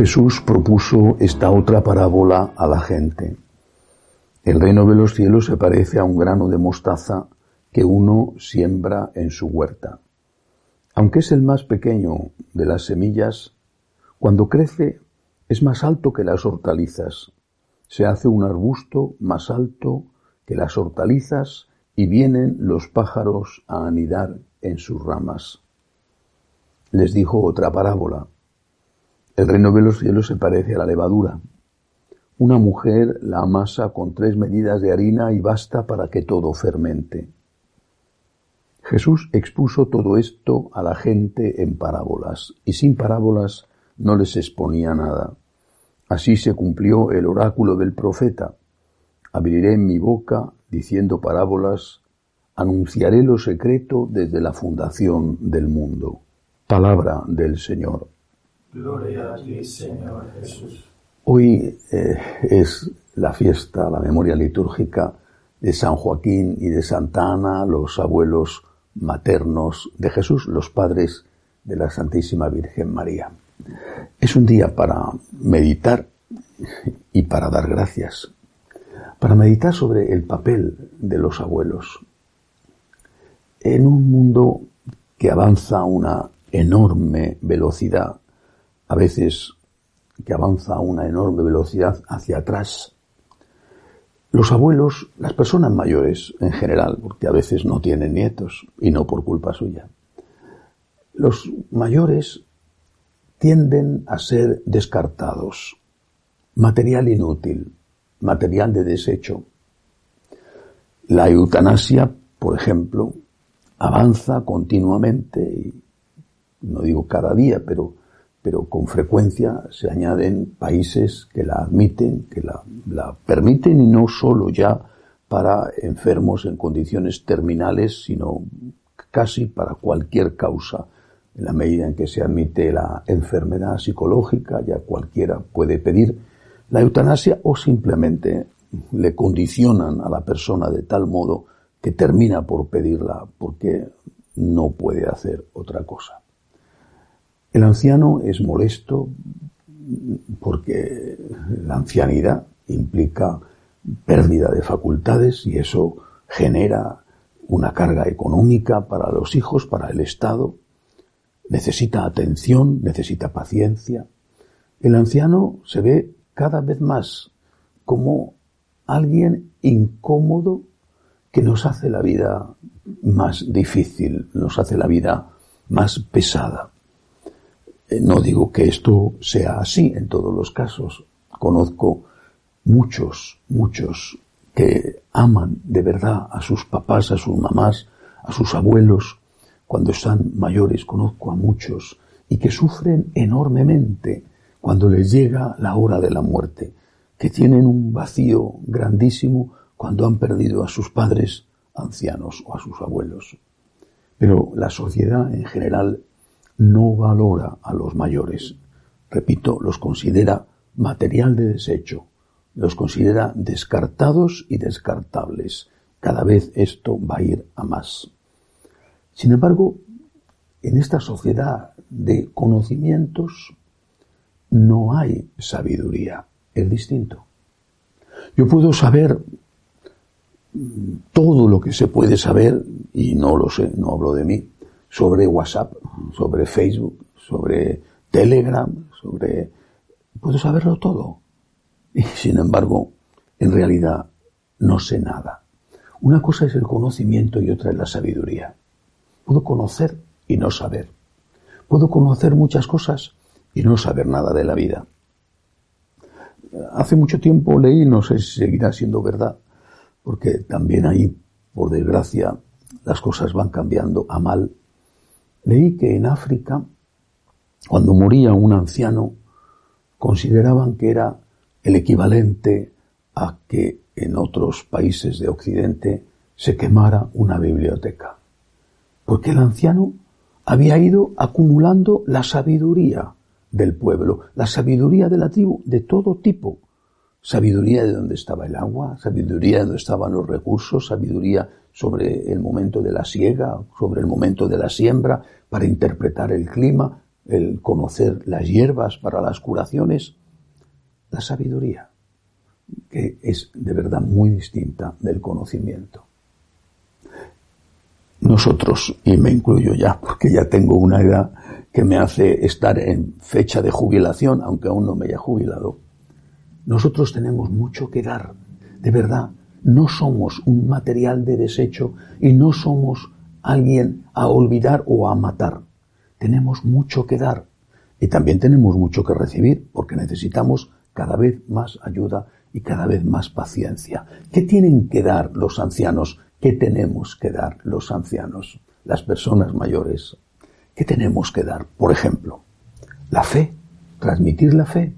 Jesús propuso esta otra parábola a la gente. El reino de los cielos se parece a un grano de mostaza que uno siembra en su huerta. Aunque es el más pequeño de las semillas, cuando crece es más alto que las hortalizas. Se hace un arbusto más alto que las hortalizas y vienen los pájaros a anidar en sus ramas. Les dijo otra parábola. El reino de los cielos se parece a la levadura. Una mujer la amasa con tres medidas de harina y basta para que todo fermente. Jesús expuso todo esto a la gente en parábolas, y sin parábolas no les exponía nada. Así se cumplió el oráculo del profeta. Abriré mi boca diciendo parábolas, anunciaré lo secreto desde la fundación del mundo. Palabra del Señor. Gloria a ti, Señor Jesús. Hoy eh, es la fiesta, la memoria litúrgica de San Joaquín y de Santa Ana, los abuelos maternos de Jesús, los padres de la Santísima Virgen María. Es un día para meditar y para dar gracias, para meditar sobre el papel de los abuelos. En un mundo que avanza a una enorme velocidad, a veces que avanza a una enorme velocidad hacia atrás. Los abuelos, las personas mayores en general, porque a veces no tienen nietos y no por culpa suya, los mayores tienden a ser descartados, material inútil, material de desecho. La eutanasia, por ejemplo, avanza continuamente, no digo cada día, pero pero con frecuencia se añaden países que la admiten, que la, la, permiten y no solo ya para enfermos en condiciones terminales, sino casi para cualquier causa. En la medida en que se admite la enfermedad psicológica, ya cualquiera puede pedir la eutanasia o simplemente le condicionan a la persona de tal modo que termina por pedirla porque no puede hacer otra cosa. El anciano es molesto porque la ancianidad implica pérdida de facultades y eso genera una carga económica para los hijos, para el Estado. Necesita atención, necesita paciencia. El anciano se ve cada vez más como alguien incómodo que nos hace la vida más difícil, nos hace la vida más pesada. Eh, no digo que esto sea así en todos los casos. Conozco muchos, muchos que aman de verdad a sus papás, a sus mamás, a sus abuelos, cuando están mayores. Conozco a muchos y que sufren enormemente cuando les llega la hora de la muerte, que tienen un vacío grandísimo cuando han perdido a sus padres ancianos o a sus abuelos. Pero la sociedad en general no valora a los mayores. Repito, los considera material de desecho, los considera descartados y descartables. Cada vez esto va a ir a más. Sin embargo, en esta sociedad de conocimientos no hay sabiduría, es distinto. Yo puedo saber todo lo que se puede saber, y no lo sé, no hablo de mí, sobre WhatsApp, sobre Facebook, sobre Telegram, sobre... Puedo saberlo todo. Y sin embargo, en realidad no sé nada. Una cosa es el conocimiento y otra es la sabiduría. Puedo conocer y no saber. Puedo conocer muchas cosas y no saber nada de la vida. hace mucho tiempo leí, no sé si seguirá siendo verdad, porque también ahí, por desgracia, las cosas van cambiando a mal. Leí que en África, cuando moría un anciano, consideraban que era el equivalente a que en otros países de Occidente se quemara una biblioteca. Porque el anciano había ido acumulando la sabiduría del pueblo, la sabiduría de la tribu, de todo tipo. Sabiduría de dónde estaba el agua, sabiduría de dónde estaban los recursos, sabiduría sobre el momento de la siega, sobre el momento de la siembra, para interpretar el clima, el conocer las hierbas para las curaciones. La sabiduría, que es de verdad muy distinta del conocimiento. Nosotros, y me incluyo ya, porque ya tengo una edad que me hace estar en fecha de jubilación, aunque aún no me haya jubilado, nosotros tenemos mucho que dar, de verdad. No somos un material de desecho y no somos alguien a olvidar o a matar. Tenemos mucho que dar y también tenemos mucho que recibir porque necesitamos cada vez más ayuda y cada vez más paciencia. ¿Qué tienen que dar los ancianos? ¿Qué tenemos que dar los ancianos, las personas mayores? ¿Qué tenemos que dar? Por ejemplo, la fe, transmitir la fe.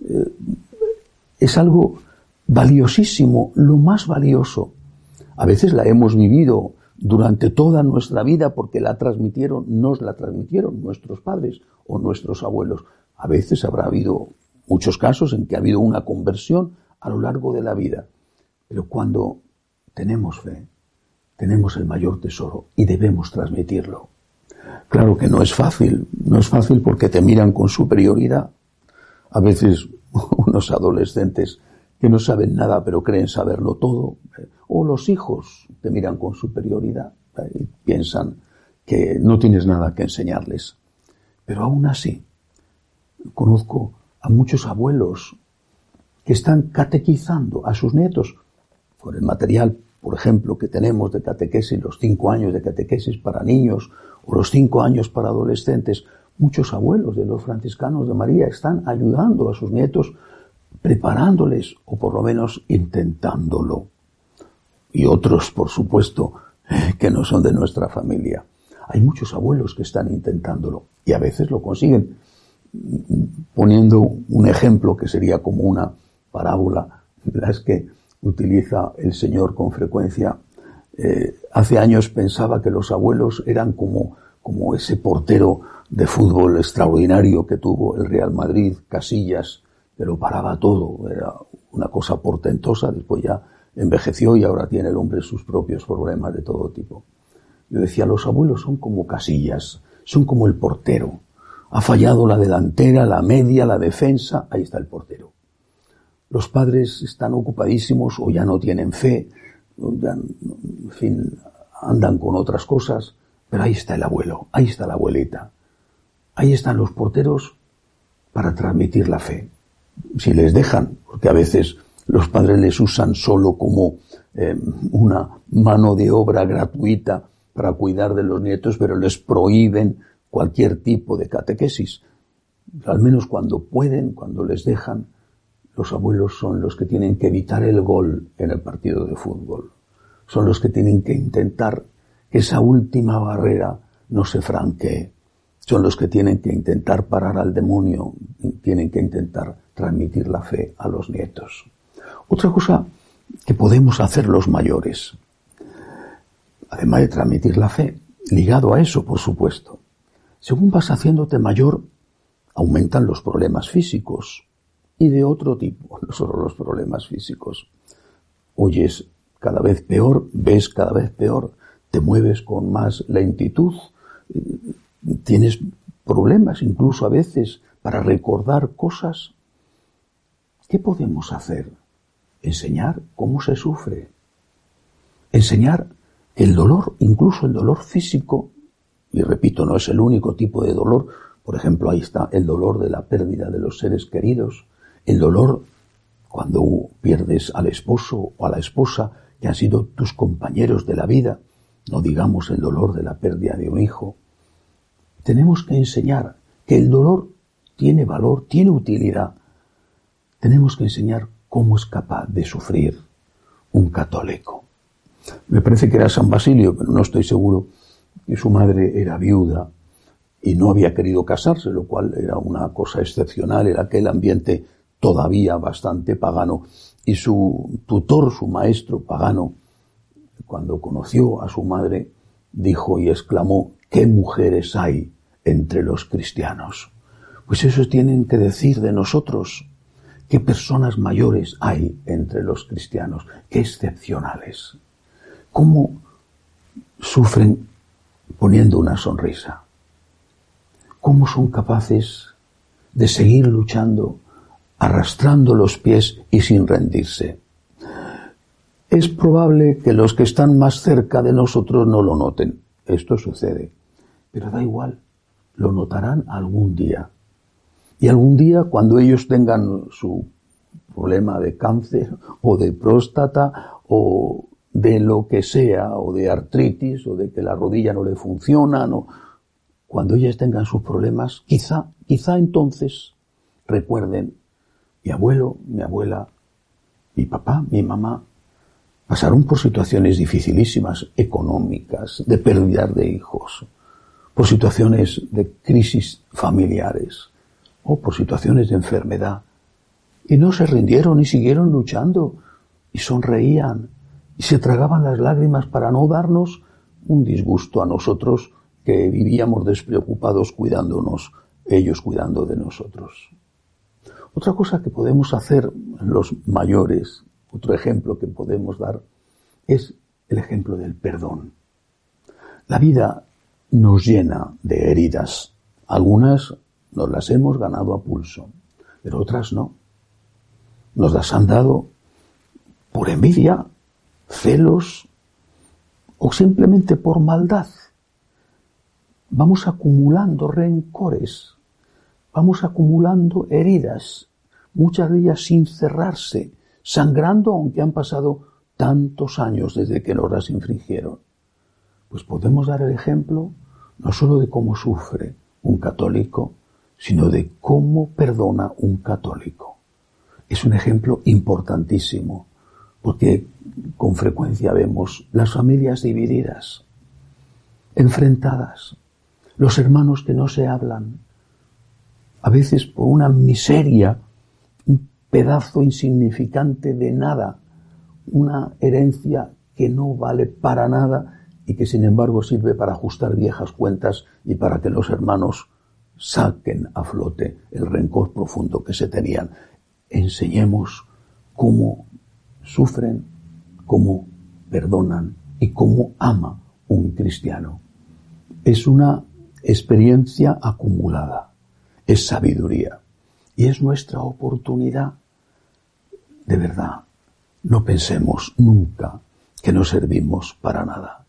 Eh, es algo valiosísimo, lo más valioso. A veces la hemos vivido durante toda nuestra vida porque la transmitieron, nos la transmitieron nuestros padres o nuestros abuelos. A veces habrá habido muchos casos en que ha habido una conversión a lo largo de la vida. Pero cuando tenemos fe, tenemos el mayor tesoro y debemos transmitirlo. Claro que no es fácil, no es fácil porque te miran con superioridad. A veces unos adolescentes que no saben nada pero creen saberlo todo, o los hijos te miran con superioridad y piensan que no tienes nada que enseñarles. Pero aún así, conozco a muchos abuelos que están catequizando a sus nietos con el material, por ejemplo, que tenemos de catequesis, los cinco años de catequesis para niños o los cinco años para adolescentes. Muchos abuelos de los franciscanos de María están ayudando a sus nietos, preparándoles o por lo menos intentándolo. Y otros, por supuesto, que no son de nuestra familia. Hay muchos abuelos que están intentándolo y a veces lo consiguen poniendo un ejemplo que sería como una parábola, las que utiliza el Señor con frecuencia. Eh, hace años pensaba que los abuelos eran como, como ese portero de fútbol extraordinario que tuvo el Real Madrid, Casillas, que lo paraba todo, era una cosa portentosa, después ya envejeció y ahora tiene el hombre sus propios problemas de todo tipo. Yo decía, los abuelos son como Casillas, son como el portero, ha fallado la delantera, la media, la defensa, ahí está el portero. Los padres están ocupadísimos o ya no tienen fe, ya, en fin, andan con otras cosas, pero ahí está el abuelo, ahí está la abuelita. Ahí están los porteros para transmitir la fe. Si les dejan, porque a veces los padres les usan solo como eh, una mano de obra gratuita para cuidar de los nietos, pero les prohíben cualquier tipo de catequesis. Al menos cuando pueden, cuando les dejan, los abuelos son los que tienen que evitar el gol en el partido de fútbol. Son los que tienen que intentar que esa última barrera no se franquee. Son los que tienen que intentar parar al demonio, tienen que intentar transmitir la fe a los nietos. Otra cosa que podemos hacer los mayores, además de transmitir la fe, ligado a eso, por supuesto, según vas haciéndote mayor, aumentan los problemas físicos y de otro tipo, no solo los problemas físicos. Oyes cada vez peor, ves cada vez peor, te mueves con más lentitud, tienes problemas incluso a veces para recordar cosas. ¿Qué podemos hacer? Enseñar cómo se sufre. Enseñar el dolor, incluso el dolor físico, y repito, no es el único tipo de dolor. Por ejemplo, ahí está el dolor de la pérdida de los seres queridos, el dolor cuando pierdes al esposo o a la esposa que han sido tus compañeros de la vida, no digamos el dolor de la pérdida de un hijo. Tenemos que enseñar que el dolor tiene valor, tiene utilidad. tenemos que enseñar cómo es capaz de sufrir un católico. Me parece que era San Basilio, pero no estoy seguro, que su madre era viuda y no había querido casarse, lo cual era una cosa excepcional, era aquel ambiente todavía bastante pagano. Y su tutor, su maestro pagano, cuando conoció a su madre, dijo y exclamó, ¿qué mujeres hay entre los cristianos? Pues eso tienen que decir de nosotros. ¿Qué personas mayores hay entre los cristianos? ¿Qué excepcionales? ¿Cómo sufren poniendo una sonrisa? ¿Cómo son capaces de seguir luchando, arrastrando los pies y sin rendirse? Es probable que los que están más cerca de nosotros no lo noten. Esto sucede. Pero da igual, lo notarán algún día. Y algún día, cuando ellos tengan su problema de cáncer o de próstata o de lo que sea, o de artritis, o de que la rodilla no le funciona, cuando ellas tengan sus problemas, quizá, quizá entonces recuerden, mi abuelo, mi abuela, mi papá, mi mamá, pasaron por situaciones dificilísimas, económicas, de pérdidas de hijos, por situaciones de crisis familiares, o por situaciones de enfermedad. Y no se rindieron y siguieron luchando y sonreían y se tragaban las lágrimas para no darnos un disgusto a nosotros que vivíamos despreocupados cuidándonos, ellos cuidando de nosotros. Otra cosa que podemos hacer los mayores, otro ejemplo que podemos dar, es el ejemplo del perdón. La vida nos llena de heridas. Algunas nos las hemos ganado a pulso, pero otras no. Nos las han dado por envidia, celos o simplemente por maldad. Vamos acumulando rencores, vamos acumulando heridas, muchas de ellas sin cerrarse, sangrando aunque han pasado tantos años desde que nos las infringieron. Pues podemos dar el ejemplo no solo de cómo sufre un católico, sino de cómo perdona un católico. Es un ejemplo importantísimo, porque con frecuencia vemos las familias divididas, enfrentadas, los hermanos que no se hablan, a veces por una miseria, un pedazo insignificante de nada, una herencia que no vale para nada y que sin embargo sirve para ajustar viejas cuentas y para que los hermanos saquen a flote el rencor profundo que se tenían. Enseñemos cómo sufren, cómo perdonan y cómo ama un cristiano. Es una experiencia acumulada, es sabiduría y es nuestra oportunidad. De verdad, no pensemos nunca que no servimos para nada.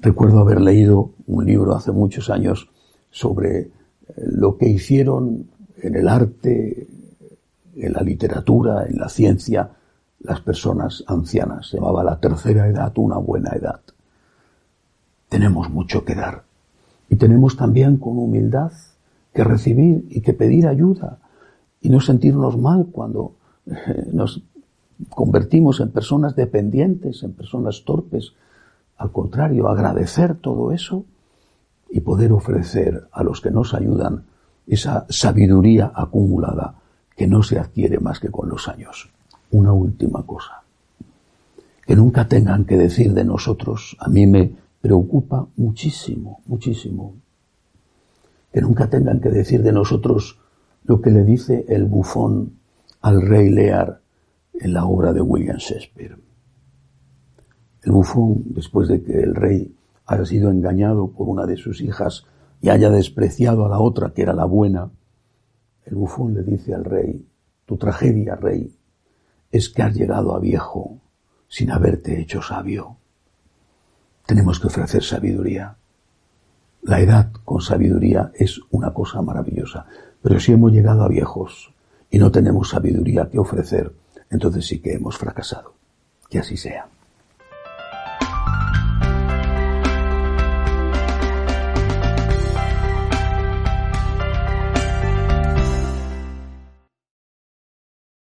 Recuerdo haber leído un libro hace muchos años sobre eh, lo que hicieron en el arte, en la literatura, en la ciencia, las personas ancianas. Se llamaba la tercera edad una buena edad. Tenemos mucho que dar. Y tenemos también con humildad que recibir y que pedir ayuda y no sentirnos mal cuando eh, nos convertimos en personas dependientes, en personas torpes, al contrario, agradecer todo eso y poder ofrecer a los que nos ayudan esa sabiduría acumulada que no se adquiere más que con los años. Una última cosa. Que nunca tengan que decir de nosotros, a mí me preocupa muchísimo, muchísimo. Que nunca tengan que decir de nosotros lo que le dice el bufón al rey Lear en la obra de William Shakespeare. El bufón, después de que el rey haya sido engañado por una de sus hijas y haya despreciado a la otra, que era la buena, el bufón le dice al rey, tu tragedia, rey, es que has llegado a viejo sin haberte hecho sabio. Tenemos que ofrecer sabiduría. La edad con sabiduría es una cosa maravillosa, pero si hemos llegado a viejos y no tenemos sabiduría que ofrecer, entonces sí que hemos fracasado. Que así sea.